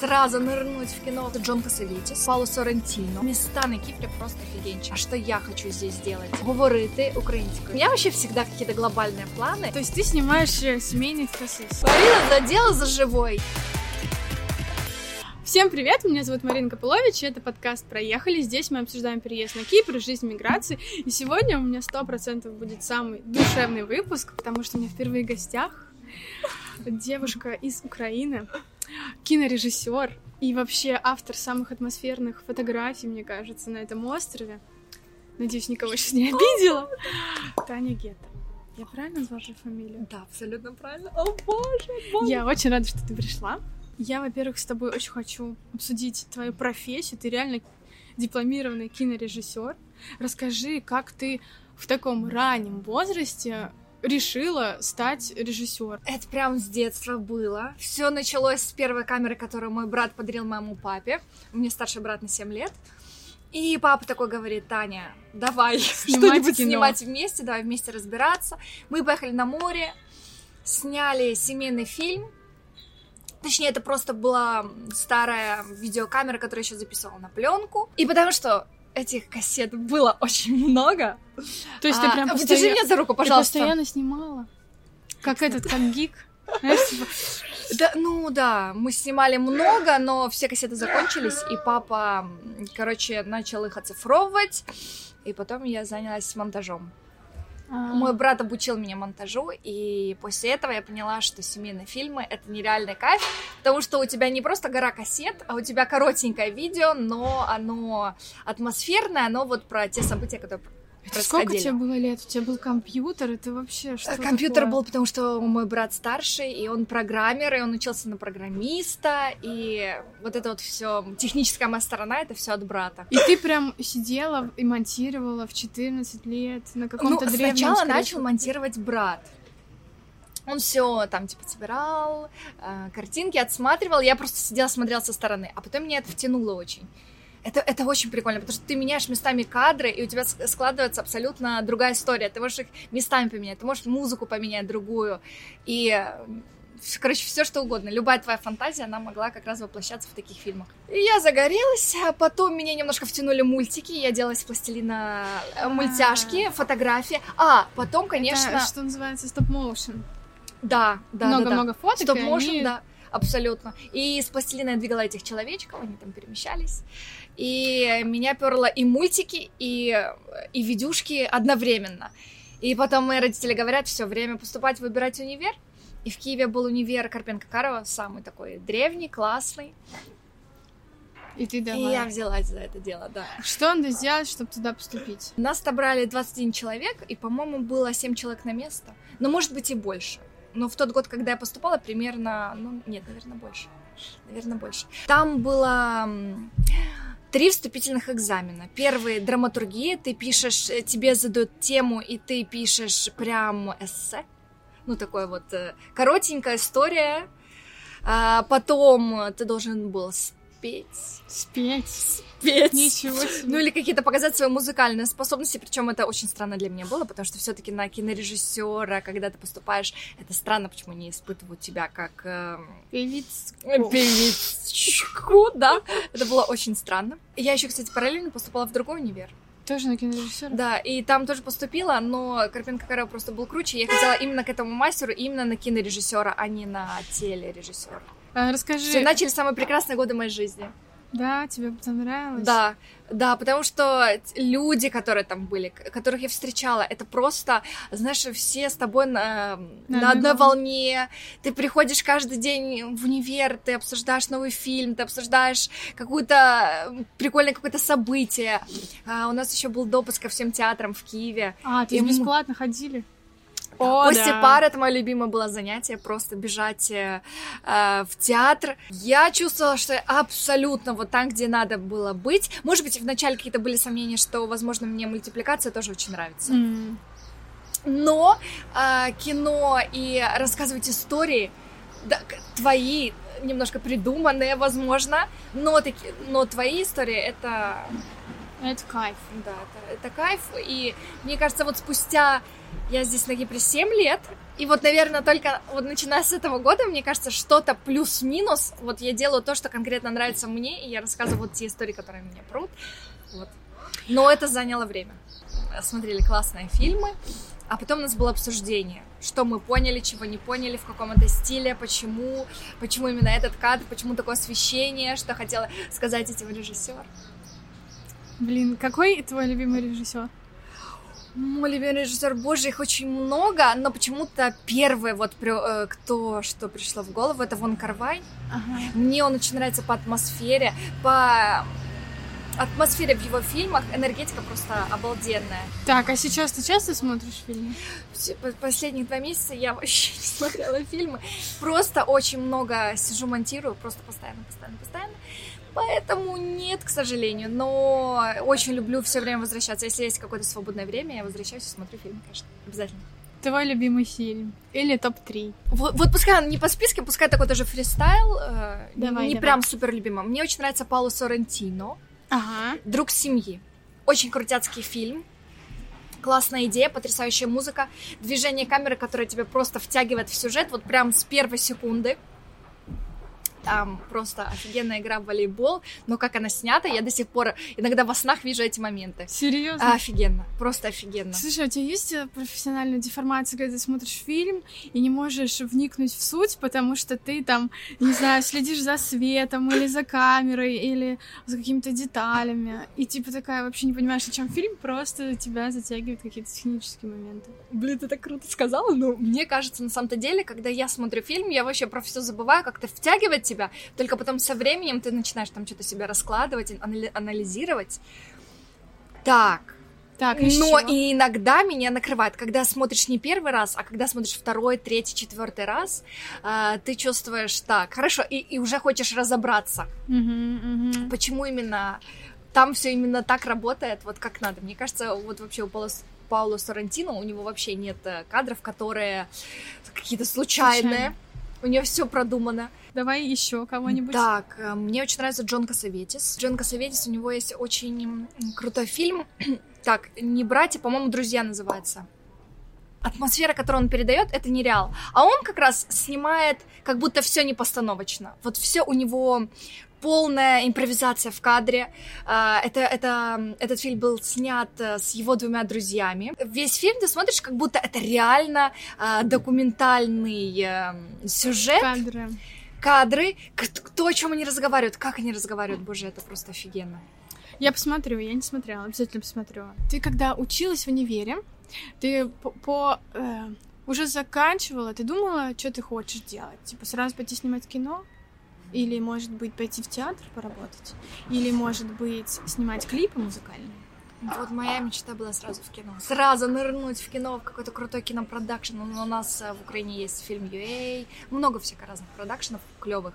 Сразу нырнуть в кино Джон Касавітіс, Пауло Соррентіно. Места на Кипре просто офигенчик. А что я хочу здесь сделать? Говорити українською. У меня вообще всегда какие-то глобальные планы. То есть ты снимаешь э, семейный фотосессию. Марина задела за живой. Всем привет, меня зовут Марина Копылович, и это подкаст «Проехали». Здесь мы обсуждаем переезд на Кипр, жизнь миграции. И сегодня у меня сто процентов будет самый душевный выпуск, потому что у меня впервые в гостях девушка из Украины, кинорежиссер и вообще автор самых атмосферных фотографий, мне кажется, на этом острове. Надеюсь, никого сейчас не обидела. Таня Гетта. Я правильно назвала твою фамилию? Да, абсолютно правильно. О боже, боже. Я очень рада, что ты пришла. Я, во-первых, с тобой очень хочу обсудить твою профессию. Ты реально дипломированный кинорежиссер. Расскажи, как ты в таком раннем возрасте решила стать режиссером? Это прям с детства было. Все началось с первой камеры, которую мой брат подарил моему папе. У меня старший брат на 7 лет. И папа такой говорит, Таня, давай что-нибудь снимать вместе, давай вместе разбираться. Мы поехали на море, сняли семейный фильм. Точнее, это просто была старая видеокамера, которую я еще записывала на пленку. И потому что этих кассет было очень много. То есть ты А, прям Держи меня за руку, Ты пожалуйста. постоянно снимала? Как этот, как гик? Типа, Да, ну да, мы снимали много, но все кассеты закончились, и папа, короче, начал их оцифровывать, и потом я занялась монтажом. А, Мой брат обучил меня монтажу, и после этого я поняла, что семейные фильмы — это нереальный кайф, потому что у тебя не просто гора кассет, а у тебя коротенькое видео, но оно атмосферное, оно вот про те события, которые это сколько тебе было лет? У тебя был компьютер? Это вообще что Э, Компьютер такое? был, потому что мой брат старший, и он программер, и он учился на программиста, и вот это вот все техническая моя сторона, это все от брата. И ты прям сидела и монтировала в 14 лет на Ну, каком-то древнем сначала скорее начал монтировать брат. Он все там типа собирал, э, картинки отсматривал, я просто сидела, смотрела со стороны, а потом меня это втянуло очень. Это, это очень прикольно, потому что ты меняешь местами кадры, и у тебя с- складывается абсолютно другая история. Ты можешь их местами поменять, ты можешь музыку поменять другую. И, короче, все что угодно. Любая твоя фантазия, она могла как раз воплощаться в таких фильмах. И я загорелась, а потом меня немножко втянули мультики, я делала из пластилина э, мультяшки, фотографии. А, потом, конечно, Это, что называется стоп-моушен. да, да, да, да. Много-много фоток, Стоп-моушен, они- да, абсолютно. И из пластилина я двигала этих человечков, они там перемещались. И меня перло и мультики, и, и видюшки одновременно. И потом мои родители говорят, все время поступать, выбирать универ. И в Киеве был универ Карпенко-Карова, самый такой древний, классный. И ты И давай. я взялась за это дело, да. Что надо сделать, чтобы туда поступить? Нас отобрали 21 человек, и, по-моему, было 7 человек на место. Но, может быть, и больше. Но в тот год, когда я поступала, примерно... Ну, нет, наверное, больше. Наверное, больше. Там было три вступительных экзамена. Первый — драматургия. Ты пишешь, э, тебе задают тему, и ты пишешь прям эссе. Ну, такое вот э, коротенькая история. А потом ты должен был спеть. Спеть. Спеть. Ничего себе. Ну или какие-то показать свои музыкальные способности, причем это очень странно для меня было, потому что все-таки на кинорежиссера, когда ты поступаешь, это странно, почему не испытывают тебя как эм, Певиц. певичку, да, это было очень странно. Я еще, кстати, параллельно поступала в другой универ, Тоже на кинорежиссера? да, и там тоже поступила, но Карпенко Карел просто был круче, я хотела именно к этому мастеру, именно на кинорежиссера, а не на телережиссера. А, расскажи. Все, начали самые прекрасные годы моей жизни. Да, тебе понравилось? Да, да, потому что люди, которые там были, которых я встречала, это просто, знаешь, все с тобой на, На на одной волне. Ты приходишь каждый день в универ, ты обсуждаешь новый фильм, ты обсуждаешь какое-то прикольное какое-то событие. А, у нас еще был допуск ко всем театрам в Киеве. А, И есть мы- бесплатно ходили? После да. пары это мое любимое было занятие, просто бежать э, э, в театр. Я чувствовала, что я абсолютно вот там, где надо было быть. Может быть, вначале какие-то были сомнения, что, возможно, мне мультипликация тоже очень нравится. М. Но э, кино и рассказывать истории, да, твои, немножко придуманные, возможно, но, таки, но твои истории это Это кайф. Да, это, это кайф. И мне кажется, вот спустя я здесь на Кипре 7 лет, и вот, наверное, только вот начиная с этого года, мне кажется, что-то плюс-минус, вот я делаю то, что конкретно нравится мне, и я рассказываю вот те истории, которые меня прут. Вот. Но это заняло время. Смотрели классные фильмы, а потом у нас было обсуждение, что мы поняли, чего не поняли, в каком это стиле, почему, почему именно этот кадр, почему такое освещение, что хотела сказать этим режиссер. Блин, какой твой любимый режиссер? Мой любимый режиссер, боже, их очень много, но почему-то первый вот э, кто что пришло в голову, это Вон Карвай. Ага. Мне он очень нравится по атмосфере, по атмосфере в его фильмах, энергетика просто обалденная. Так, а сейчас ты часто смотришь фильмы? Последние два месяца я вообще не смотрела фильмы. Просто очень много сижу, монтирую, просто постоянно, постоянно, постоянно. Поэтому нет, к сожалению. Но очень люблю все время возвращаться. Если есть какое-то свободное время, я возвращаюсь и смотрю фильм, конечно. Обязательно. Твой любимый фильм? Или топ-3? Вот, вот пускай он не по списке, пускай такой тоже фристайл. Э, давай, не давай. прям супер любимый. Мне очень нравится Пауло Соррентино. Ага. Друг семьи. Очень крутяцкий фильм. Классная идея, потрясающая музыка, движение камеры, которое тебя просто втягивает в сюжет, вот прям с первой секунды там просто офигенная игра в волейбол, но как она снята, я до сих пор иногда во снах вижу эти моменты. Серьезно? офигенно, просто офигенно. Слушай, а у тебя есть э, профессиональная деформация, когда ты смотришь фильм и не можешь вникнуть в суть, потому что ты там, не знаю, следишь за светом или за камерой или за какими-то деталями, и типа такая вообще не понимаешь, о чем фильм, просто тебя затягивают какие-то технические моменты. Блин, ты так круто сказала, но мне кажется, на самом-то деле, когда я смотрю фильм, я вообще про все забываю, как-то втягивать тебя себя. Только потом со временем ты начинаешь там что-то себя раскладывать, анализировать. Так, так, Но и иногда меня накрывает, когда смотришь не первый раз, а когда смотришь второй, третий, четвертый раз, э, ты чувствуешь так, хорошо, и, и уже хочешь разобраться, угу, угу. почему именно там все именно так работает, вот как надо. Мне кажется, вот вообще у Паула, Паула Соррентино у него вообще нет э, кадров, которые какие-то случайные. Случайно. У нее все продумано. Давай еще кого-нибудь. Так, э, мне очень нравится Джон Касаветис. Джон Касаветис, у него есть очень крутой фильм. так, не братья, по-моему, друзья называется. Атмосфера, которую он передает, это нереал. А он как раз снимает, как будто все не постановочно. Вот все у него полная импровизация в кадре. А, это, это, этот фильм был снят э, с его двумя друзьями. Весь фильм ты смотришь, как будто это реально а, документальный э, сюжет. Кадры. Кадры. Кто о чем они разговаривают, как они разговаривают. Боже, это просто офигенно. Я посмотрю, я не смотрела, обязательно посмотрю. Ты когда училась в универе, ты по, по э, уже заканчивала, ты думала, что ты хочешь делать? Типа сразу пойти снимать кино? Или, может быть, пойти в театр поработать? Или, может быть, снимать клипы музыкальные? Вот моя мечта была сразу в кино. Сразу нырнуть в кино, в какой-то крутой кинопродакшн. У нас э, в Украине есть фильм UA, много всяких разных продакшенов клевых.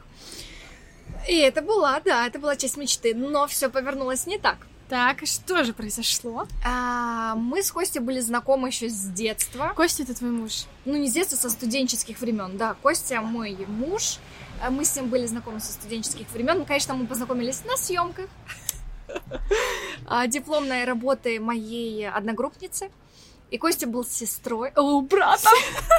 И это была, да, это была часть мечты, но все повернулось не так. Так, и что же произошло? А, мы с Костей были знакомы еще с детства. Костя это твой муж? Ну, не с детства, со студенческих времен, да. Костя мой муж. А мы с ним были знакомы со студенческих времен. Ну, конечно, мы познакомились на съемках. А, дипломной работы моей одногруппницы. И Костя был сестрой, о, братом,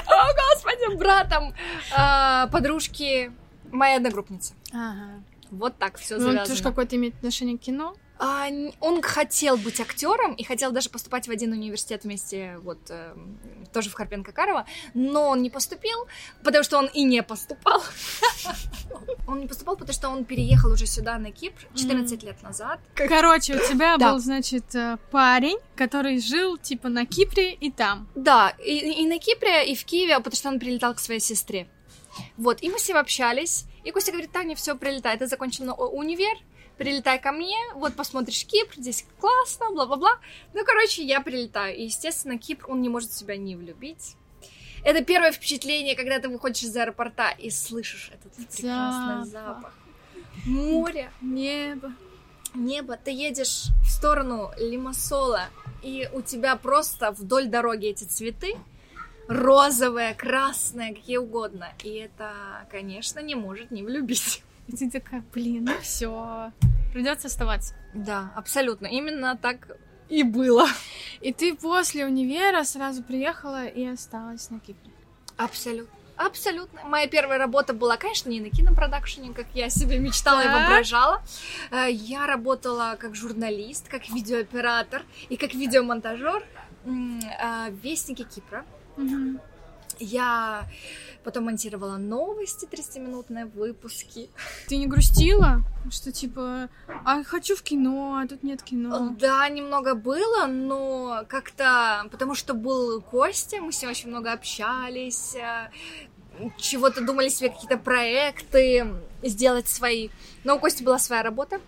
о, господи, братом а, подружки моей одногруппницы. Ага. Вот так все ну, завязано. Он тоже какое-то имеет отношение к кино? А, он хотел быть актером и хотел даже поступать в один университет вместе, вот, э, тоже в Карпенко-Карово, но он не поступил, потому что он и не поступал. Он не поступал, потому что он переехал уже сюда, на Кипр, 14 лет назад. Короче, у тебя был, значит, э, парень, который жил, типа, на Кипре и там. Да, и, и на Кипре, и в Киеве, потому что он прилетал к своей сестре. Вот, и мы с ним общались, и Костя говорит, Таня, все, прилетай, ты закончила универ, прилетай ко мне, вот посмотришь Кипр, здесь классно, бла-бла-бла. Ну, короче, я прилетаю. И, естественно, Кипр, он не может себя не влюбить. Это первое впечатление, когда ты выходишь из аэропорта и слышишь этот прекрасный запах. Море, небо. Небо. Ты едешь в сторону Лимассола, и у тебя просто вдоль дороги эти цветы, розовые, красные, какие угодно. И это, конечно, не может не влюбить. И ты такая, блин, ну все. придется оставаться. Да, абсолютно. Именно так и было. И ты после универа сразу приехала и осталась на Кипре. Абсолютно. Абсолютно. Моя первая работа была, конечно, не на кинопродакшене, как я себе мечтала и воображала. Э, я работала как журналист, как видеооператор и как видеомонтажер в Вестнике Кипра. Я потом монтировала новости 30-минутные выпуски. Ты не грустила? Что типа, а хочу в кино, а тут нет кино. Да, немного было, но как-то... Потому что был Костя, мы с ним очень много общались, э, чего-то думали себе какие-то проекты сделать свои. Но у Кости была своя работа,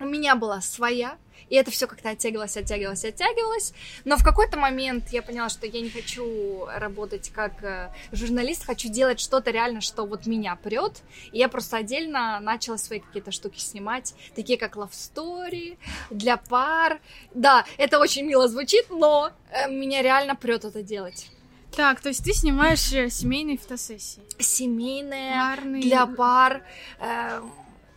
у меня была своя, и это все как-то оттягивалось, оттягивалось, оттягивалось. Но в какой-то момент я поняла, что я не хочу работать как э, журналист, хочу делать что-то реально, что вот меня прет. И я просто отдельно начала свои какие-то штуки снимать, такие как Love Story, для пар. Да, это очень мило звучит, но э, меня реально прет это делать. Так, то есть ты снимаешь э, семейные фотосессии. Семейные, Парные. для пар. э,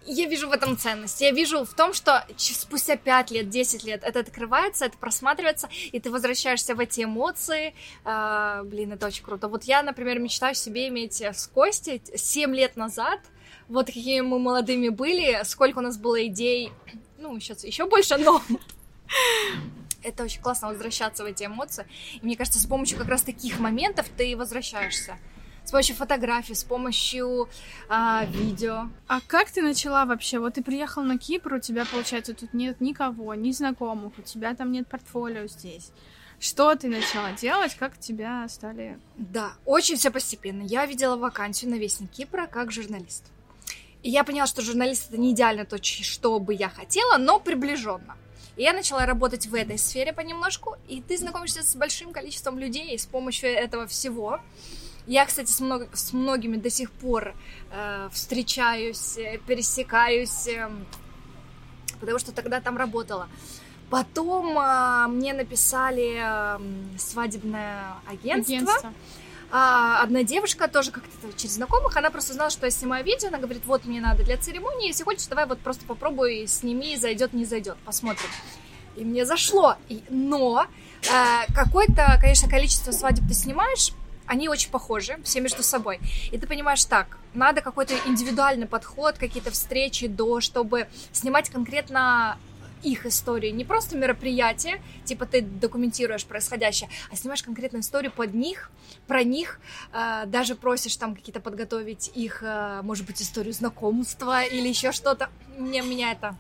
я вижу в этом ценность. Я вижу в том, что спустя 5 лет, 10 лет это открывается, это просматривается, и ты возвращаешься в эти эмоции. А, блин, это очень круто. Вот я, например, мечтаю себе иметь с Костей 7 лет назад, вот какими мы молодыми были, сколько у нас было идей, ну, сейчас еще больше, но это очень классно возвращаться в эти эмоции. И мне кажется, с помощью как раз таких моментов ты возвращаешься. С помощью фотографий, с помощью а, видео. А как ты начала вообще? Вот ты приехал на Кипр, у тебя, получается, тут нет никого, ни знакомых, у тебя там нет портфолио здесь. Что ты начала делать? Как тебя стали... Да, очень все постепенно. Я видела вакансию на Вестник Кипра как журналист. И я поняла, что журналист это не идеально то, что бы я хотела, но приближенно. И я начала работать в этой сфере понемножку, и ты знакомишься с большим количеством людей с помощью этого всего. Я, кстати, с, много- с многими до сих пор э, встречаюсь, э, пересекаюсь, эм, потому что тогда там работала. Потом э, мне написали эм, свадебное агентство. Агентство. А, одна девушка тоже как-то через знакомых, она просто знала, что я снимаю видео, она говорит, вот мне надо для церемонии, если хочешь, давай вот просто попробуй, сними, зайдет, не зайдет, посмотрим. И мне зашло, И- но э, какое-то, конечно, количество свадеб ты снимаешь, они очень похожи, все между собой. И ты понимаешь, так, надо какой-то индивидуальный подход, какие-то встречи до, чтобы снимать конкретно их истории, не просто мероприятие, типа ты документируешь происходящее, а снимаешь конкретную историю под них, про них, э, даже просишь там какие-то подготовить их, э, может быть, историю знакомства или еще что-то. Мне меня это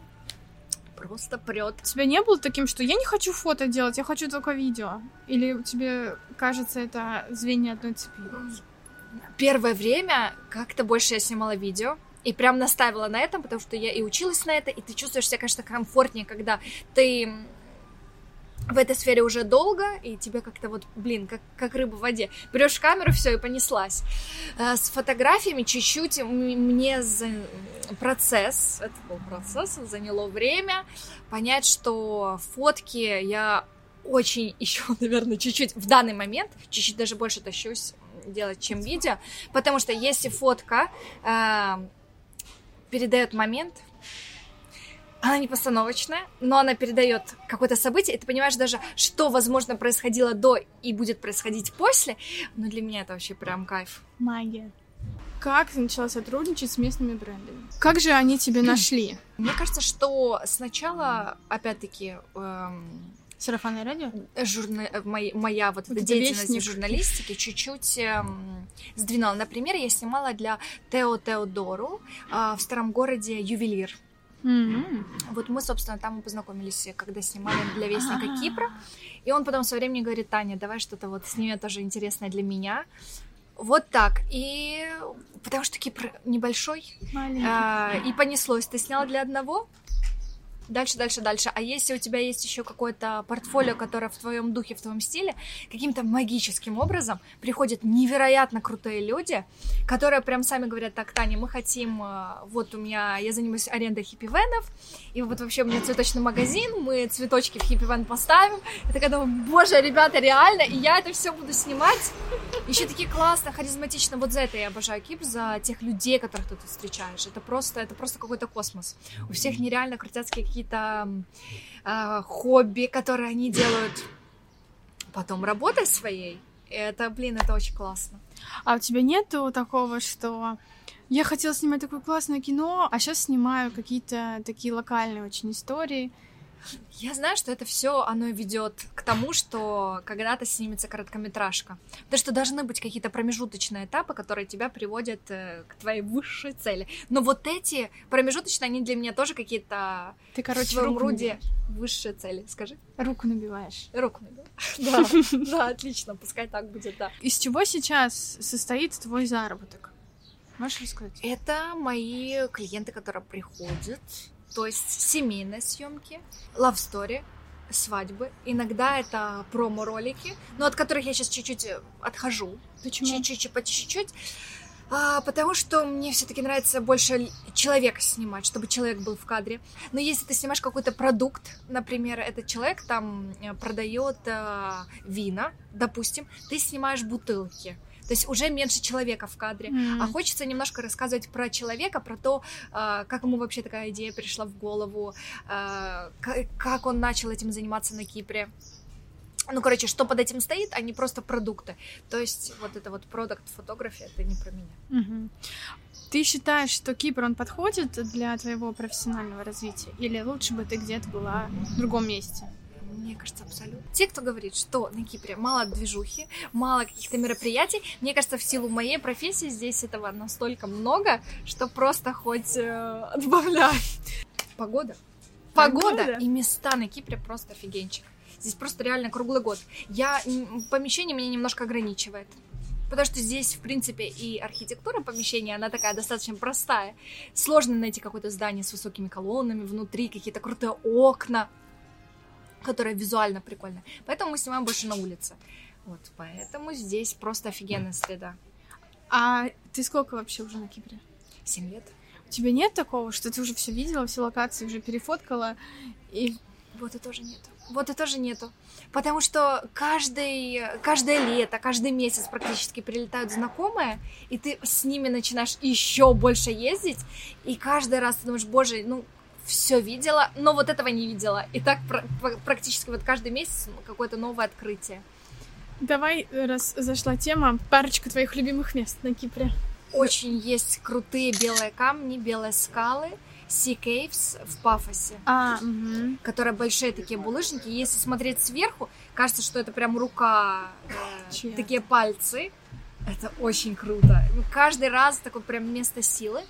просто прет. У тебя не было таким, что я не хочу фото делать, я хочу только видео? Или тебе кажется это звенья одной цепи? Первое время как-то больше я снимала видео, и прям наставила на этом, потому что я и училась на это, и ты чувствуешь себя, конечно, комфортнее, когда ты в этой сфере уже долго, и тебе как-то вот, блин, как, как рыба в воде. Берешь камеру, все, и понеслась. Э, С фотографиями чуть-чуть мне за... процесс, это был процесс, заняло время понять, что фотки я очень еще, наверное, чуть-чуть в данный момент, чуть-чуть даже больше тащусь делать, чем видео, потому что если фотка э, передает момент, она не постановочная, но она передает какое-то событие, и ты понимаешь даже, что, возможно, происходило до и будет происходить после, но для меня это вообще прям кайф. Магия. Как ты начала сотрудничать с местными брендами? Как же они тебя нашли? Мне кажется, что сначала, опять-таки, эм, Сарафанное радио? журна... э, моя, моя вот Вот эта деятельность вестник. в журналистике чуть-чуть эм, сдвинула. Например, я снимала для Тео Теодору а, в старом городе ювелир. Вот мы, собственно, там и познакомились, когда снимали для Вестника А. Кипра. И он потом со временем говорит, Таня, давай что-то вот сними тоже интересное для меня. Вот так. И потому что Кипр небольшой, Маленький. а, и понеслось. Ты снял для одного, дальше, дальше, дальше. А если у тебя есть еще какое-то портфолио, которое в твоем духе, в твоем стиле, каким-то магическим образом приходят невероятно крутые люди, которые прям сами говорят, так, Таня, мы хотим, э, вот у меня, я занимаюсь арендой хиппи-венов, и вот вообще у меня цветочный магазин, мы цветочки в хиппи-вен поставим. Я такая думаю, боже, ребята, реально, и я это все буду снимать. Еще такие классно, харизматично. Вот за это я обожаю Кипр, за тех людей, которых ты тут встречаешь. Это просто, это просто какой-то космос. У всех нереально крутяцкие какие-то э, хобби, которые они делают потом работой своей. Это, блин, это очень классно. А у тебя нету такого, что я хотела снимать такое классное кино, а сейчас снимаю какие-то такие локальные очень истории? Я знаю, что это все оно ведет к тому, что когда-то снимется короткометражка. Потому что должны быть какие-то промежуточные этапы, которые тебя приводят э, к твоей высшей цели. Но вот эти промежуточные, они для меня тоже какие-то Ты, короче, в своем набиваешь. высшие цели. Скажи. Руку набиваешь. Руку набиваю. Да, да, отлично, пускай так будет, да. Из чего сейчас состоит твой заработок? Можешь рассказать? Это мои клиенты, которые приходят, то есть семейные съемки, love story, свадьбы. Иногда это промо-ролики, но от которых я сейчас чуть-чуть э, отхожу. Почему? Чуть-чуть, по чуть-чуть. А, потому что мне все-таки нравится больше человека снимать, чтобы человек был в кадре. Но если ты снимаешь какой-то продукт, например, этот человек там э, продает э, вина, допустим, ты снимаешь бутылки. То есть уже меньше человека в кадре. М. А хочется немножко рассказывать про человека, про то, а, как ему вообще такая идея пришла в голову, а, ка- как он начал этим заниматься на Кипре. Ну, короче, что под этим стоит, а не просто продукты. То есть вот это вот продукт фотография, это не про меня. Мгм. Ты считаешь, что Кипр, он подходит для твоего профессионального развития? Или лучше бы ты где-то была в другом месте? Мне кажется, абсолютно. Те, кто говорит, что на Кипре мало движухи, мало каких-то мероприятий, мне кажется, в силу моей профессии здесь этого настолько много, что просто хоть э, отбавляй. Погода. Погода Погода? и места на Кипре просто офигенчик. Здесь просто реально круглый год. Я помещение меня немножко ограничивает. Потому что здесь, в принципе, и архитектура помещения, она такая достаточно простая. Сложно найти какое-то здание с высокими колоннами, внутри какие-то крутые окна, которые визуально прикольно. Поэтому мы снимаем больше на улице. Вот, поэтому здесь просто офигенная среда. А ты сколько вообще уже на Кипре? Семь лет. У тебя нет такого, что ты уже все видела, все локации уже перефоткала, и Вот и тоже нету. Вот и тоже нету. Потому что каждый, каждое лето, каждый месяц практически прилетают знакомые, и ты с ними начинаешь еще больше ездить, и каждый раз ты думаешь, боже, ну, все видела, но вот этого не видела. И так пр- пр- практически вот каждый месяц какое-то новое открытие. давай, раз зашла тема, парочку твоих любимых мест на Кипре. Очень есть крутые белые камни, белые скалы, Sea Caves в Пафосе. А, мгм. которые большие такие булыжники. Если смотреть сверху, кажется, что это прям рука, э, Чья? такие пальцы. Это очень круто. Каждый раз такое прям место силы.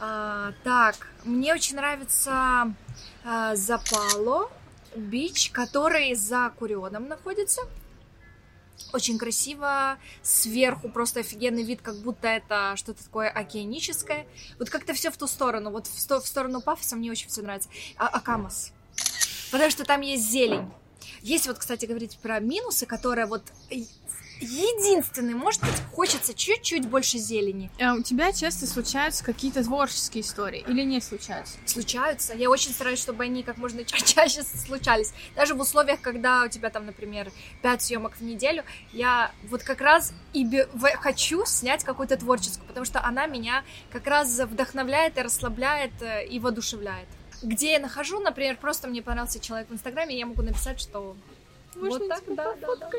А, так, мне очень нравится а, Запало бич, который за Курионом находится. Очень красиво, сверху просто офигенный вид, как будто это что-то такое океаническое. Вот как-то все в ту сторону, вот в, сто- в сторону Пафоса мне очень все нравится. А, Акамас. Потому что там есть зелень. Есть вот, кстати, говорить про минусы, которые вот единственный, может быть, хочется чуть-чуть больше зелени. А у тебя часто случаются какие-то творческие истории или не случаются? Случаются. Я очень стараюсь, чтобы они как можно ча- чаще случались. Даже в условиях, когда у тебя там, например, 5 съемок в неделю, я вот как раз и бе- хочу снять какую-то творческую, потому что она меня как раз вдохновляет и расслабляет э, и воодушевляет. Где я нахожу, например, просто мне понравился человек в Инстаграме, я могу написать, что вот так, да, да, да.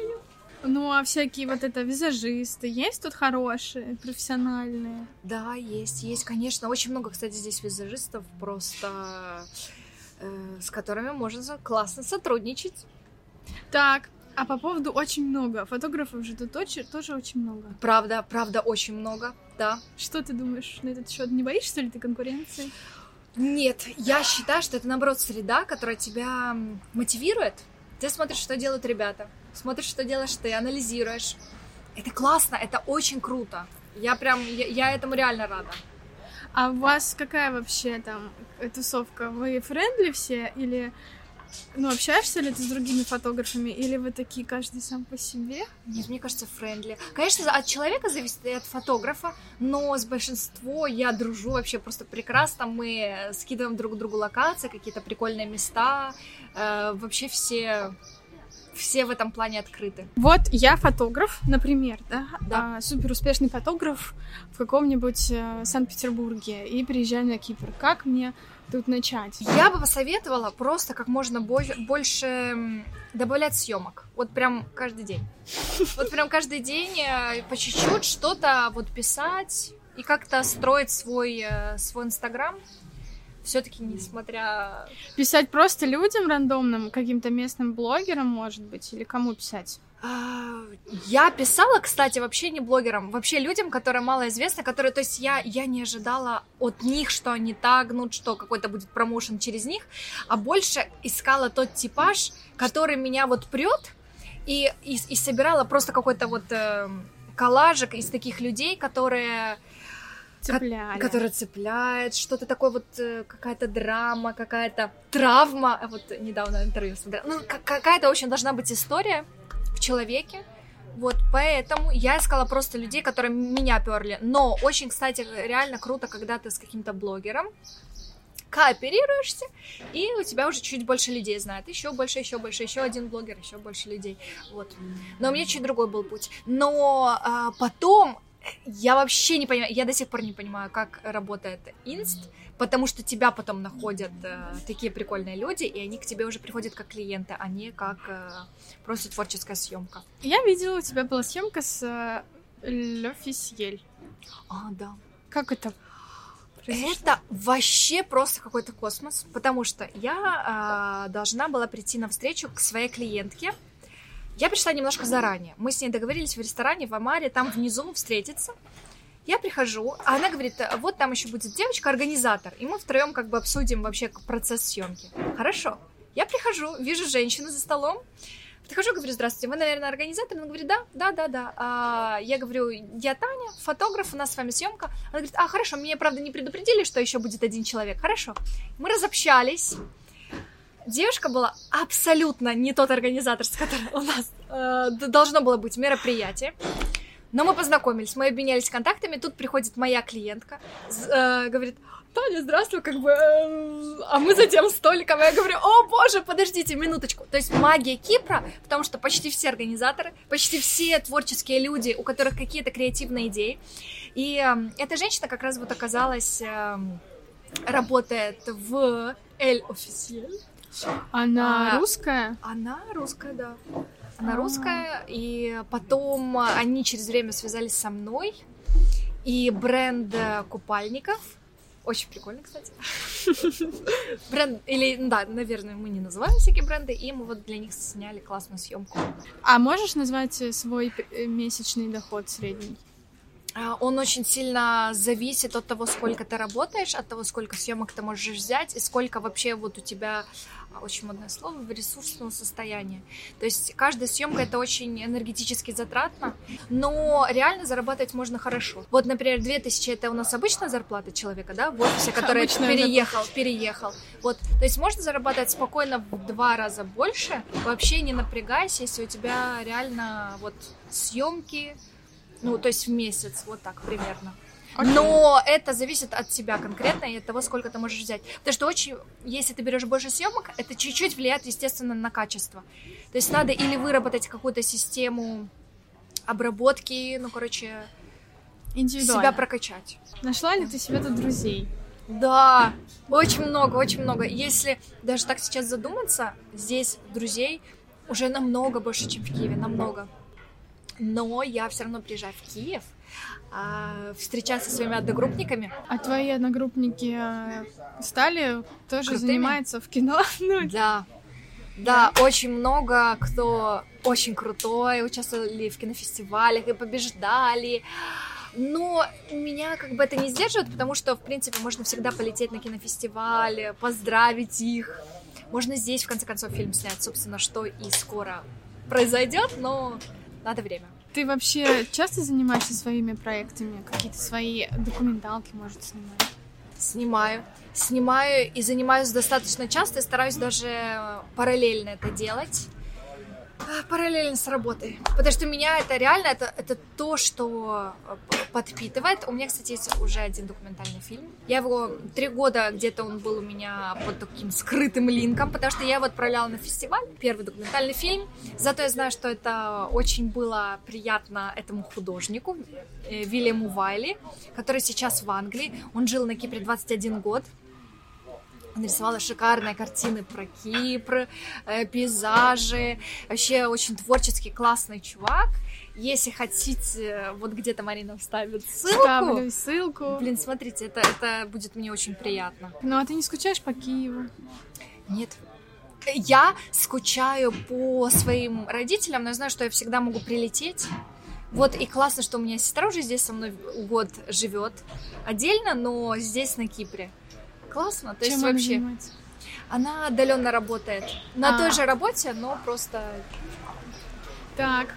Ну, а всякие вот это визажисты есть тут хорошие, профессиональные? Да, есть, есть, конечно. Очень много, кстати, здесь визажистов, просто э, с которыми можно классно сотрудничать. Так, а по поводу очень много. Фотографов же тут очень, тоже очень много. Правда, правда, очень много, да. Что ты думаешь на этот счет? Не боишься ли ты конкуренции? Нет, я считаю, что это, наоборот, среда, которая тебя мотивирует. Ты смотришь, что делают ребята, смотришь, что делаешь ты, анализируешь. Это классно, это очень круто. Я прям, я, я этому реально рада. А у вас какая вообще там тусовка? Вы friendly все или... Ну, общаешься ли ты с другими фотографами, или вы такие каждый сам по себе? Нет, мне кажется, friendly. Конечно, от человека зависит и от фотографа, но с большинством я дружу вообще просто прекрасно. Мы скидываем друг другу локации, какие-то прикольные места. Э, вообще все все в этом плане открыты. Вот я фотограф, например, да, Да. а, супер успешный фотограф в каком-нибудь э, Санкт-Петербурге и приезжаю на Кипр. Как мне тут начать? Я бы посоветовала просто как можно бо- больше м, добавлять съемок. Вот прям каждый день. Вот прям каждый день э, по чуть-чуть что-то вот писать и как-то строить свой, э, свой Инстаграм. Все-таки, несмотря... Писать просто людям рандомным, каким-то местным блогерам, может быть, или кому писать? А, Я писала, кстати, вообще не блогерам, вообще людям, которые малоизвестны, которые, то есть я, я не ожидала от них, что они тагнут, что какой-то будет промоушен через них, а больше искала тот типаж, который меня вот прет, и, и, и собирала просто какой-то вот эм, коллажик из таких людей, которые Цепляли. которая цепляет, что-то такое вот, э, какая-то драма, какая-то травма. А Вот недавно интервью смотрела. Ну, ка- какая-то очень должна быть история в человеке. Вот, поэтому я искала просто людей, которые меня перли. Но очень, кстати, реально круто, когда ты с каким-то блогером кооперируешься, и у тебя уже чуть больше людей знает. Еще больше, еще больше, еще один блогер, еще больше людей. Вот. Но у меня чуть другой был путь. Но а, потом я вообще не понимаю, я до сих пор не понимаю, как работает инст, потому что тебя потом находят э, такие прикольные люди, и они к тебе уже приходят как клиенты, а не как э, просто творческая съемка. Я видела, у тебя была съемка с э, L'Officiel. А, да. Как это? произошло? Это вообще просто какой-то космос, потому что я а, должна была прийти на встречу к своей клиентке. Я пришла немножко заранее. Мы с ней договорились в ресторане в Амаре, там внизу встретиться. Я прихожу, а она говорит, вот там еще будет девочка, организатор, и мы втроем как бы обсудим вообще процесс съемки. Хорошо. Я прихожу, вижу женщину за столом, Прихожу, говорю, здравствуйте, вы, наверное, организатор? Она говорит, да, да, да, да. А, я говорю, я Таня, фотограф, у нас с вами съемка. Она говорит, а, хорошо, мне, правда, не предупредили, что еще будет один человек. Хорошо. Мы разобщались. Девушка была абсолютно не тот организатор, с которым у нас э, должно было быть мероприятие. Но мы познакомились, мы обменялись контактами. Тут приходит моя клиентка, э, говорит, Таня, здравствуй, как бы, э, а мы за тем столиком. Я говорю, о боже, подождите минуточку. То есть магия Кипра, потому что почти все организаторы, почти все творческие люди, у которых какие-то креативные идеи. И э, эта женщина как раз вот оказалась, э, работает в Эль Официель. Она А, русская? Она русская, да. Она А. русская, и потом они через время связались со мной, и бренд э, купальников, очень прикольно, кстати. Бренд, или, да, наверное, мы не называем всякие бренды, и мы вот для них сняли классную съемку. А можешь назвать свой месячный доход средний? А, Он очень сильно зависит от того, сколько ты работаешь, от того, сколько съемок ты можешь взять, и сколько вообще вот у тебя, а, очень модное слово, в ресурсном состоянии. То есть каждая съемка это очень энергетически затратно, но реально зарабатывать можно хорошо. Вот, например, 2000 это у нас обычная зарплата человека, да, в офисе, который Обычная переехал, переехал. Вот, то есть можно зарабатывать спокойно в два раза больше, вообще не напрягаясь, если у тебя реально вот съемки, ну, то есть в месяц, вот так примерно. Окей. Но это зависит от тебя конкретно и от того, сколько ты можешь взять. Потому что очень, если ты берешь больше съемок, это чуть-чуть влияет, естественно, на качество. То есть надо или выработать какую-то систему обработки, ну, короче, Индивидуально. себя прокачать. Нашла ли ты себе тут друзей? Да, очень много, очень много. Если даже так сейчас задуматься, здесь друзей уже намного больше, чем в Киеве, намного. Но я все равно приезжаю в Киев, а, встречаться со своими одногруппниками. А твои одногруппники э, стали тоже Крутыми? занимаются в кино? Ну, Да, да, очень много кто очень крутой, участвовали в кинофестивалях и побеждали. Но меня как бы это не сдерживает, потому что, в принципе, можно всегда полететь на кинофестиваль, поздравить их. Можно здесь, в конце концов, фильм снять, собственно, что и скоро произойдет, но надо время. Ты вообще часто занимаешься своими проектами? Какие-то свои документалки, может, снимать? Снимаю. Снимаю и занимаюсь достаточно часто, и стараюсь даже параллельно это делать. А, Параллельно с работой. Потому что меня это реально, это, это то, что э, подпитывает. У меня, кстати, есть уже один документальный фильм. Я его три года где-то он был у меня под таким скрытым линком, потому что я его отправляла на фестиваль. Первый документальный фильм. Зато я знаю, что это очень было приятно этому художнику, э, Вильяму Вайли, который сейчас в Англии. Он жил на Кипре 21 год. Нарисовала шикарные картины про Кипр, э, пейзажи. Вообще очень творческий, классный чувак. Если хотите, вот где-то Марина вставит ссылку. Ставлю ссылку. Блин, смотрите, это, это будет мне очень приятно. Ну, а ты не скучаешь по Киеву? Нет. Я скучаю по своим родителям, но я знаю, что я всегда могу прилететь. Вот и классно, что у меня сестра уже здесь со мной год живет отдельно, но здесь на Кипре. Классно, то Чем есть она вообще занимается? она отдаленно работает на А. той же работе, но просто Так,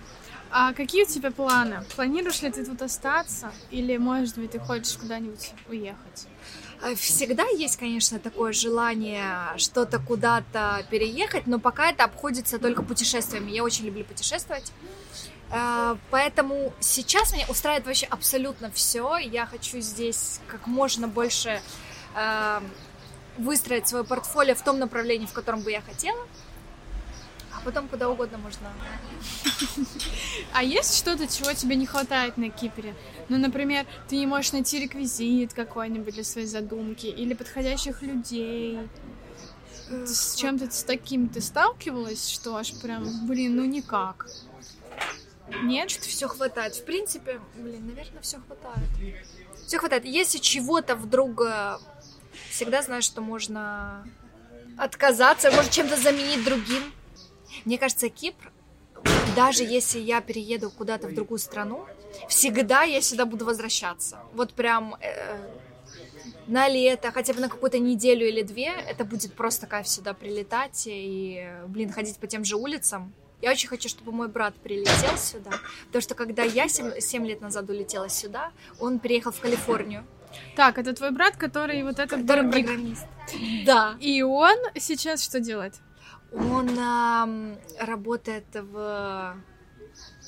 а какие у тебя планы? Планируешь ли ты тут остаться? Или, может быть, ты хочешь куда-нибудь уехать? Э, Всегда есть, конечно, такое желание что-то куда-то переехать, но пока это обходится только путешествиями. Я очень люблю путешествовать. Э, Поэтому сейчас меня устраивает вообще абсолютно все. Я хочу здесь как можно больше выстроить свое портфолио в том направлении, в котором бы я хотела. А потом куда угодно можно. А есть что-то, чего тебе не хватает на Кипре? Ну, например, ты не можешь найти реквизит какой-нибудь для своей задумки или подходящих людей. Э, С чем-то с таким ты сталкивалась, что аж прям, блин, ну никак. Нет? все хватает. В принципе, блин, наверное, все хватает. Все хватает. Если чего-то вдруг э, всегда знаешь, что можно отказаться, может чем-то заменить другим. Мне кажется, Кипр, даже если я перееду куда-то в другую страну, всегда я сюда буду возвращаться. Вот прям э, на лето, хотя бы на какую-то неделю или две, это будет просто кайф сюда прилетать и, блин, ходить по тем же улицам. Я очень хочу, чтобы мой брат прилетел сюда, потому что когда я 7, 7 лет назад улетела сюда, он переехал в Калифорнию. Так, это твой брат, который вот этот Который программист. Да. И он сейчас что делает? Он ам, работает в,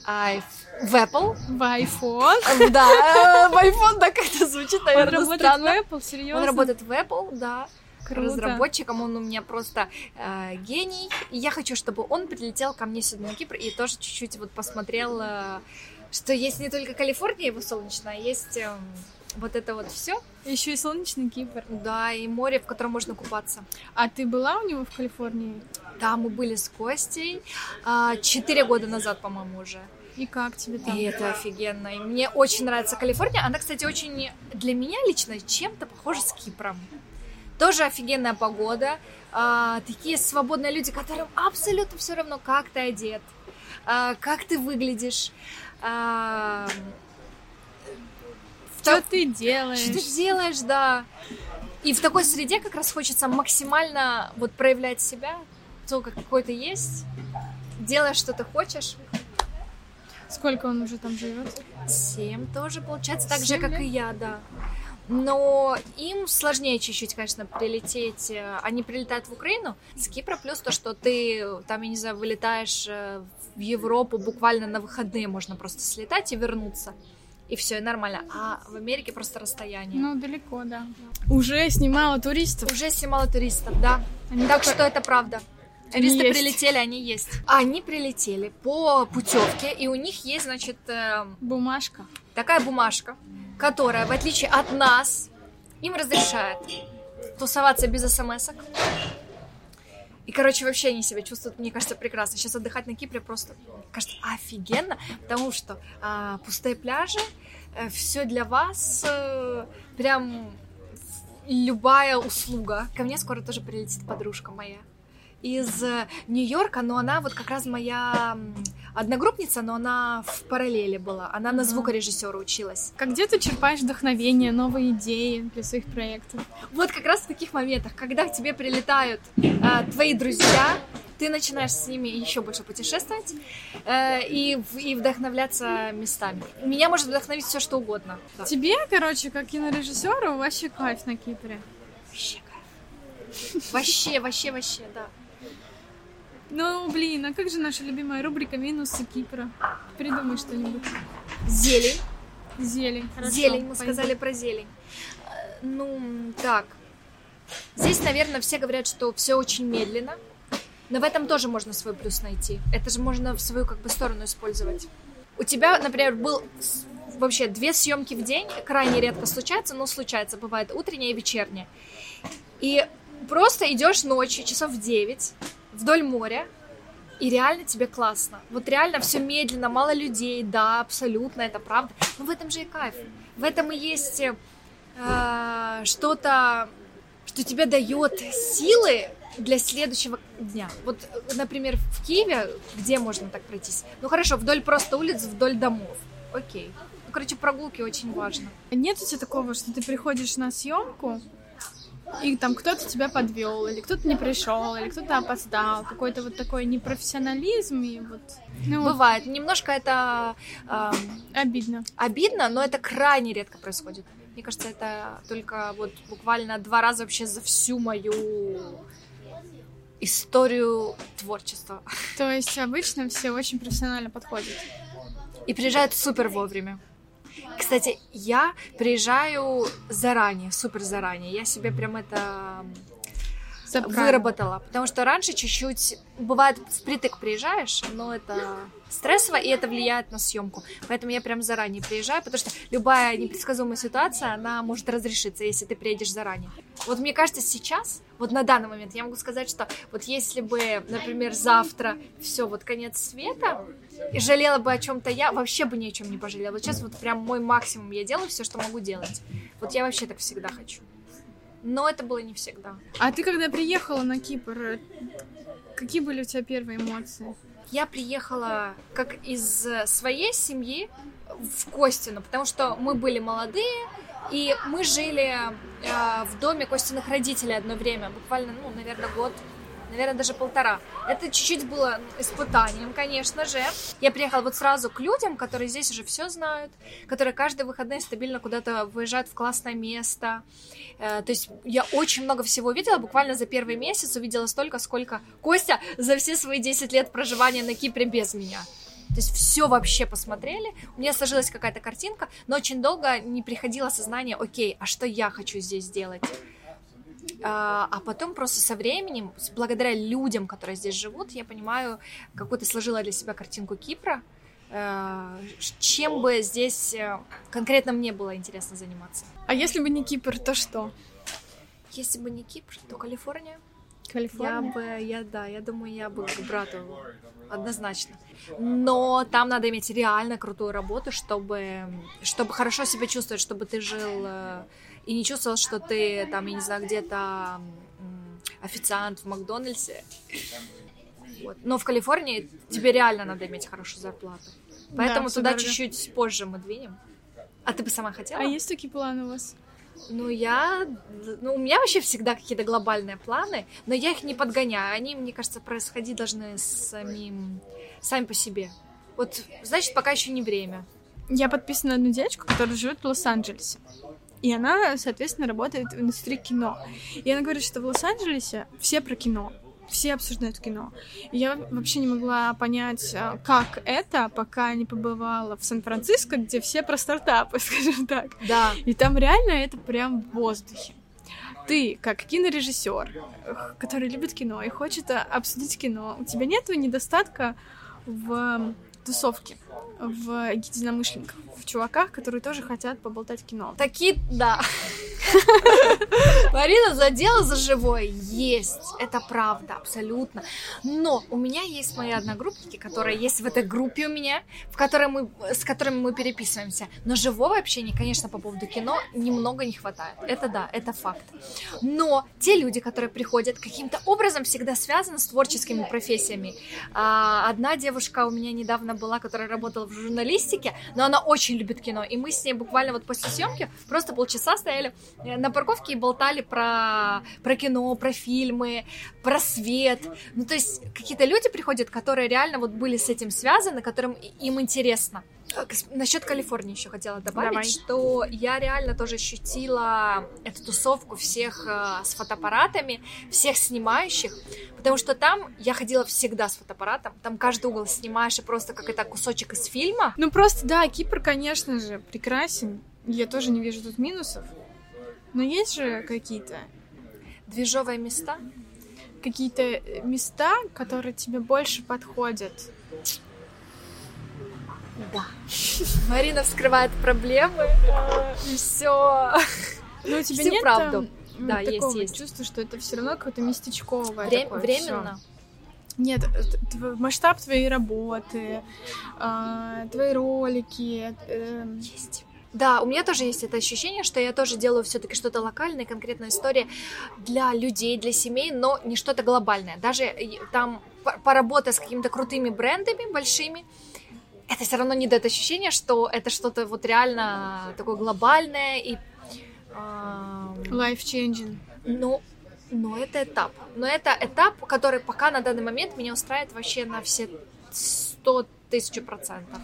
ай, в Apple. В iPhone. Да, в iPhone так это звучит, Он наверное, работает странно. в Apple, серьезно? Он работает в Apple, да. Круто. разработчиком, он у меня просто э, гений. И я хочу, чтобы он прилетел ко мне сюда на Кипр и тоже чуть-чуть вот посмотрел, э, что есть не только Калифорния его солнечная, а есть эм, вот это вот все. Еще и солнечный Кипр. Да, и море, в котором можно купаться. А ты была у него в Калифорнии? Да, мы были с Костей а, четыре года назад, по-моему, уже. И как тебе там? И это офигенно. И мне очень нравится Калифорния. Она, кстати, очень для меня лично чем-то похожа с Кипром. Тоже офигенная погода. а, такие свободные люди, которым абсолютно все равно, как ты одет, а, как ты выглядишь. а, Что ты делаешь? что ты делаешь, да. И в такой среде как раз хочется максимально вот проявлять себя, то, как какой ты есть, делаешь, что ты хочешь. Сколько он уже там живет? Семь тоже получается, так же, Семь как лет? и я, да. Но им сложнее чуть-чуть, конечно, прилететь. э, Они прилетают в Украину с Кипра, плюс то, что ты там, я не знаю, вылетаешь э, в Европу буквально на выходные, можно просто слетать и вернуться. И все, и нормально. А в Америке просто расстояние. Ну, далеко, да. Уже снимала туристов. Уже снимала туристов, да. Они Так такой- что это правда. Они Туристы есть. прилетели, они есть. Они прилетели по путевке, и у них есть, значит, э, Бумажка. такая бумажка, которая, в отличие от нас, им разрешает тусоваться без смс -ок. И, короче, вообще они себя чувствуют, мне кажется, прекрасно. Сейчас отдыхать на Кипре просто, кажется, офигенно, потому что а, пустые пляжи, все для вас, э, прям любая услуга. Ко мне скоро тоже прилетит подружка моя из э, Нью-Йорка, но она вот как раз моя одногруппница, но она в параллели была. Она на звукорежиссера училась. Как где ты черпаешь вдохновение, новые идеи для своих проектов? Вот как раз в таких моментах, когда к тебе прилетают э, твои друзья, ты начинаешь с ними еще больше путешествовать э, и, и вдохновляться местами. Меня может вдохновить все что угодно. Да. Тебе, короче, как кинорежиссеру, вообще кайф на Кипре. Вообще кайф. Вообще, вообще, вообще, да. Ну, блин, а как же наша любимая рубрика «Минусы Кипра»? Придумай что-нибудь. Зелень. Зелень, хорошо. зелень, мы пойду. сказали про зелень. Э, Ну, так. Здесь, наверное, все говорят, что все очень медленно. Но в этом тоже можно свой плюс найти. Это же можно в свою как бы сторону использовать. У тебя, например, был вообще две съемки в день, крайне редко случается, но случается, бывает утренняя и вечерняя. И просто идешь ночью, часов в 9, вдоль моря, и реально тебе классно. Вот реально все медленно, мало людей, да, абсолютно, это правда. Но в этом же и кайф. В этом и есть э, что-то, что тебе дает силы для следующего дня. Вот, например, в Киеве, где можно так пройтись? Ну хорошо, вдоль просто улиц, вдоль домов. Окей. Ну, короче, прогулки очень важно. Нет у тебя такого, что ты приходишь на съемку, и там кто-то тебя подвел, или кто-то не пришел, или кто-то опоздал, какой-то вот такой непрофессионализм, и вот, ну, вот Бывает. Немножко это эм, обидно. обидно, но это крайне редко происходит. Мне кажется, это только вот буквально два раза вообще за всю мою историю творчества. То есть обычно все очень профессионально подходят. И приезжают супер вовремя. Кстати, я приезжаю заранее, супер заранее. Я себе прям это выработала. Потому что раньше чуть-чуть, бывает, впритык приезжаешь, но это стрессово, и это влияет на съемку. Поэтому я прям заранее приезжаю, потому что любая непредсказуемая ситуация, она может разрешиться, если ты приедешь заранее. Вот мне кажется, сейчас, вот на данный момент, я могу сказать, что вот если бы, например, завтра все, вот конец света, и жалела бы о чем-то я, вообще бы ни о чем не пожалела. Вот сейчас вот прям мой максимум я делаю все, что могу делать. Вот я вообще так всегда хочу. Но это было не всегда. А ты когда приехала на Кипр, какие были у тебя первые эмоции? Я приехала как из э, своей семьи в Костину, потому что мы были молодые, и мы жили э, в доме Костиных родителей одно время, буквально, ну, наверное, год, наверное, даже полтора. Это чуть-чуть было испытанием, конечно же. Я приехала вот сразу к людям, которые здесь уже все знают, которые каждые выходные стабильно куда-то выезжают в классное место. Э, То есть я очень много всего увидела, буквально за первый месяц увидела столько, сколько Костя за все свои 10 лет проживания на Кипре без меня. То есть все вообще посмотрели, у меня сложилась какая-то картинка, но очень долго не приходило сознание, окей, а что я хочу здесь сделать? А, а потом просто со временем, благодаря людям, которые здесь живут, я понимаю, какую-то сложила для себя картинку Кипра, э, чем бы здесь э, конкретно мне было интересно заниматься. А если бы не Кипр, то что? Если бы не Кипр, то Калифорния. Я Калифорния? бы, я, да, я думаю, я бы к брату однозначно. Но там надо иметь реально крутую работу, чтобы, чтобы хорошо себя чувствовать, чтобы ты жил э, и не чувствовал, что ты там, я не знаю, где-то официант в Макдональдсе. Вот. Но в Калифорнии тебе реально надо иметь хорошую зарплату. Поэтому всё туда чуть-чуть позже мы двинем. А ты бы сама хотела? А есть такие планы у вас? Ну, я... Ну, у меня вообще всегда какие-то глобальные планы, но я их не подгоняю. Они, мне кажется, происходить должны самим... сами по себе. Вот, значит, пока еще не время. Я подписана на одну девочку, которая живет в Лос-Анджелесе. И она, соответственно, работает в индустрии кино. И она говорит, что в Лос-Анджелесе все про кино. Все обсуждают кино. И я вообще не могла понять, а, как это, пока не побывала в Сан-Франциско, где все про стартапы, скажем так. Да. И там реально это прям в воздухе. Ты, как кинорежиссер, который любит кино и хочет а, обсудить кино, у тебя нет недостатка в тусовке, в единомышленниках, в чуваках, которые тоже хотят поболтать кино. Такие, да. Марина задела за живое. Есть. Это правда, абсолютно. Но у меня есть мои одногруппники, которые есть в этой группе у меня, в которой мы, с которыми мы переписываемся. Но живого общения, конечно, по поводу кино немного не хватает. Это да, это факт. Но те люди, которые приходят, каким-то образом всегда связаны с творческими профессиями. А, одна девушка у меня недавно была, которая работала в журналистике, но она очень любит кино. И мы с ней буквально вот после съемки просто полчаса стояли э, на парковке и болтали про, про кино, про фильмы, про свет. Ну, то есть какие-то люди приходят, которые реально вот были с этим связаны, которым им интересно. А, Насчет Калифорнии еще хотела добавить, Давай. что я реально тоже ощутила эту тусовку всех э, с фотоаппаратами, всех снимающих, потому что там я ходила всегда с фотоаппаратом, там каждый угол снимаешь, и просто как это кусочек из фильма. Ну просто, да, Кипр, конечно же, прекрасен. Я тоже не вижу тут минусов. Но есть же какие-то Движовые места. какие-то э, места, которые тебе больше подходят. Да. Марина вскрывает проблемы, э, и все. Ну, у тебя Всю нет правду. там, Да, есть, такого есть. чувства, что это все равно какое-то местечковое Вре- такое временно. всё? Нет, э, масштаб твоей работы, а, твои ролики. эм, Есть. Да, у меня тоже есть это ощущение, что я тоже делаю все-таки что-то локальное, конкретная история для людей, для семей, но не что-то глобальное. Даже там по- поработая с какими-то крутыми брендами большими, это все равно не дает ощущения, что это что-то вот реально такое глобальное и ам, Life-changing. Ну, но это этап. Но это этап, который пока на данный момент меня устраивает вообще на все сто тысяч процентов.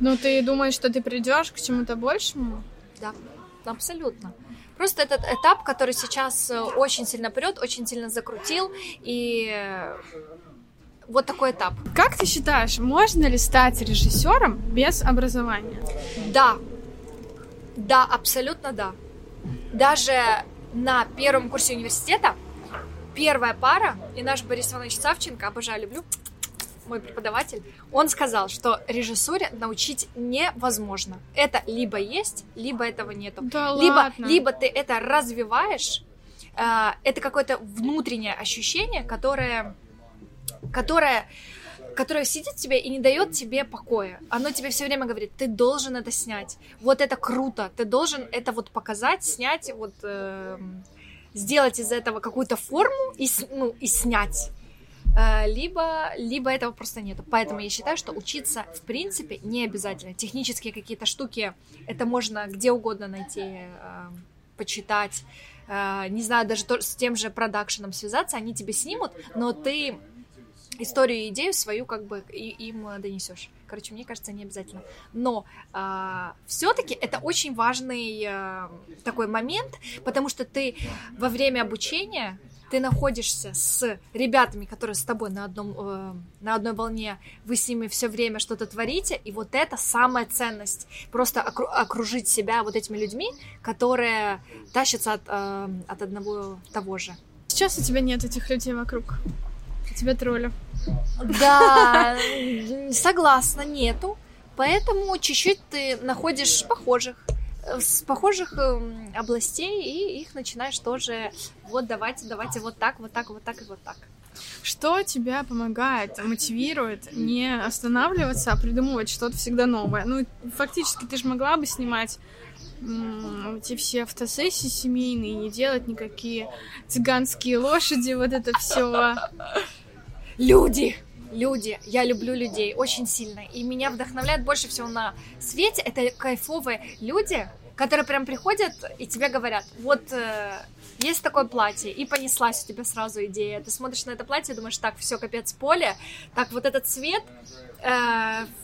Но ты думаешь, что ты придешь к чему-то большему? Да, абсолютно. Просто этот этап, который сейчас э, очень сильно прет, очень сильно закрутил, и вот такой этап. Как ты считаешь, можно ли стать режиссером без образования? Да, да, абсолютно да. Даже на первом курсе университета первая пара, и наш Борис Иванович Савченко, обожаю, люблю, мой преподаватель, он сказал, что режиссуре научить невозможно. Это либо есть, либо этого нету. Да либо, ладно. либо ты это развиваешь, э, это какое-то внутреннее ощущение, которое, которое, которое сидит в тебе и не дает тебе покоя. Оно тебе все время говорит, ты должен это снять. Вот это круто, ты должен это вот показать, снять, вот эм, сделать из этого какую-то форму и, ну, и снять. Э, Либо, либо этого просто нету. Поэтому я считаю, что учиться в принципе не обязательно. Технические какие-то штуки, это можно где угодно найти, э, почитать. Э, Не знаю, даже то- с тем же продакшеном связаться, они тебе снимут, но ты историю и идею свою как бы им э, донесешь. Короче, мне кажется, не обязательно. Но все-таки это очень важный э, такой момент, потому что ты во время обучения ты находишься с ребятами, которые с тобой на одном э, на одной волне, вы с ними все время что-то творите, и вот это самая ценность. Просто окру- окружить себя вот этими людьми, которые тащатся от, э, от одного того же. Сейчас у тебя нет этих людей вокруг. У тебя тролли. Да, согласна, нету. Поэтому чуть-чуть ты находишь похожих э, с похожих эм, областей и их начинаешь тоже вот давайте, давайте вот так, вот так, вот так и вот так. Что тебя помогает, мотивирует не останавливаться, а придумывать что-то всегда новое? Ну, фактически, ты же могла бы снимать м, эти все фотосессии семейные, не делать никакие цыганские лошади, вот это все. Люди! Люди, я люблю людей очень сильно. И меня вдохновляет больше всего на свете. Это кайфовые люди, которые прям приходят и тебе говорят, вот э, есть такое платье, и понеслась у тебя сразу идея. Ты смотришь на это платье и думаешь, так, все, капец, поле, так, вот этот цвет,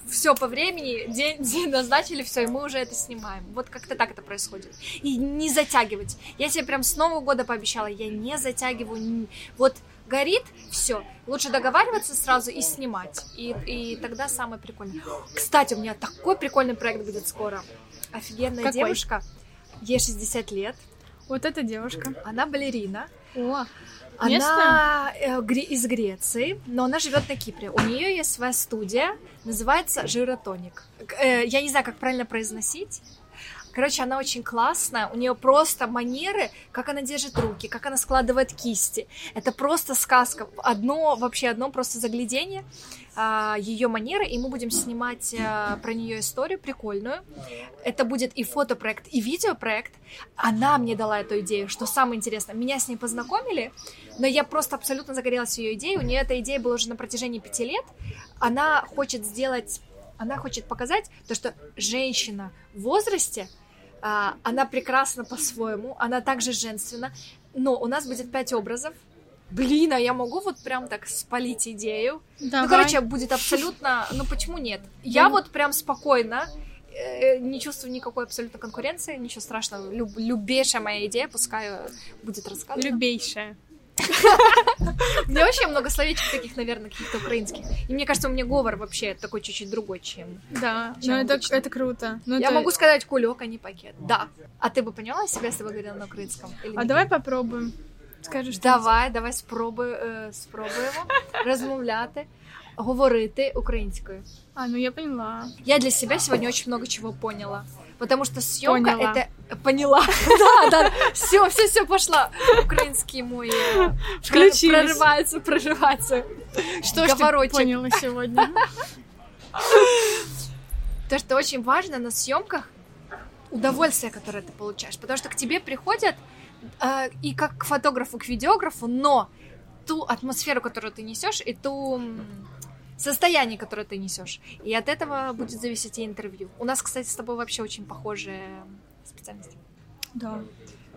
все по времени, день, день назначили, все, и мы уже это снимаем. Вот как-то так это происходит. И не затягивать. Я себе прям с Нового года пообещала, я не затягиваю. Вот горит, все. Лучше договариваться сразу и снимать. И, и тогда самое прикольное. Кстати, у меня такой прикольный проект будет скоро. Офигенная Какой? девушка. Ей 60 лет. Вот эта девушка. Она балерина. О, Она э, гре- из Греции, но она живет на Кипре. У нее есть своя студия, называется Жиротоник. Э, Я не знаю, как правильно произносить. Короче, она очень классная, у нее просто манеры, как она держит руки, как она складывает кисти. Это просто сказка. Одно, вообще одно просто заглядение ее манеры, и мы будем снимать а, про нее историю прикольную. Это будет и фотопроект, и видеопроект. Она мне дала эту идею, что самое интересное. Меня с ней познакомили, но я просто абсолютно загорелась ее идеей. У нее эта идея была уже на протяжении пяти лет. Она хочет сделать, она хочет показать то, что женщина в возрасте А, она прекрасна по-своему, она также женственна, но у нас будет пять образов. Блин, а я могу вот прям так спалить идею? Давай. Ну, короче, будет абсолютно... Ну, почему нет? Я Ну. вот прям спокойно, э, не чувствую никакой абсолютно конкуренции, ничего страшного. Люб- любейшая моя идея, пускай э, будет рассказана. Любейшая. Меня вообще много словечек таких, наверное, каких-то украинских. И мне кажется, у меня говор вообще такой чуть-чуть другой, чем... Да, Чем ну это, это круто. Ну, Я это- могу сказать кулек, а не пакет. Да. А ты бы поняла себя, если бы говорила на украинском? Или А нет? давай попробуем. Скажи, що Давай, давай спробуй, е, спробуємо розмовляти, говорити українською. А, ну я поняла. Я для себя сегодня очень много чего поняла. Потому что съемка Поняла. это поняла. Да, да. Все, все, все пошла. Украинский мой э, Включились. прорывается, прорывается. Что ж ты поняла сегодня? То, что очень важно на съемках удовольствие, которое ты получаешь. Потому что к тебе приходят э, и как к фотографу, к видеографу, но ту атмосферу, которую ты несешь, и ту состояние, которое ты несешь. И от этого будет зависеть и интервью. У нас, кстати, с тобой вообще очень похожие специальности. Да.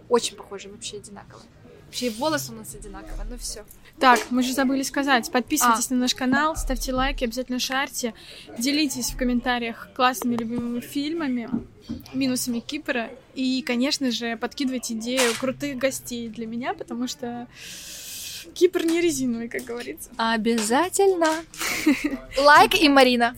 Очень похожие, вообще одинаковые. Вообще и волосы у нас одинаковые, ну все. Так, мы же забыли сказать. Подписывайтесь на наш канал, ставьте лайки, обязательно шарьте. Делитесь в комментариях классными любимыми фильмами, минусами Кипра. И, конечно же, подкидывайте идею крутых гостей для меня, потому что Кипр не резиновый, как говорится. Обязательно. Лайк и Марина.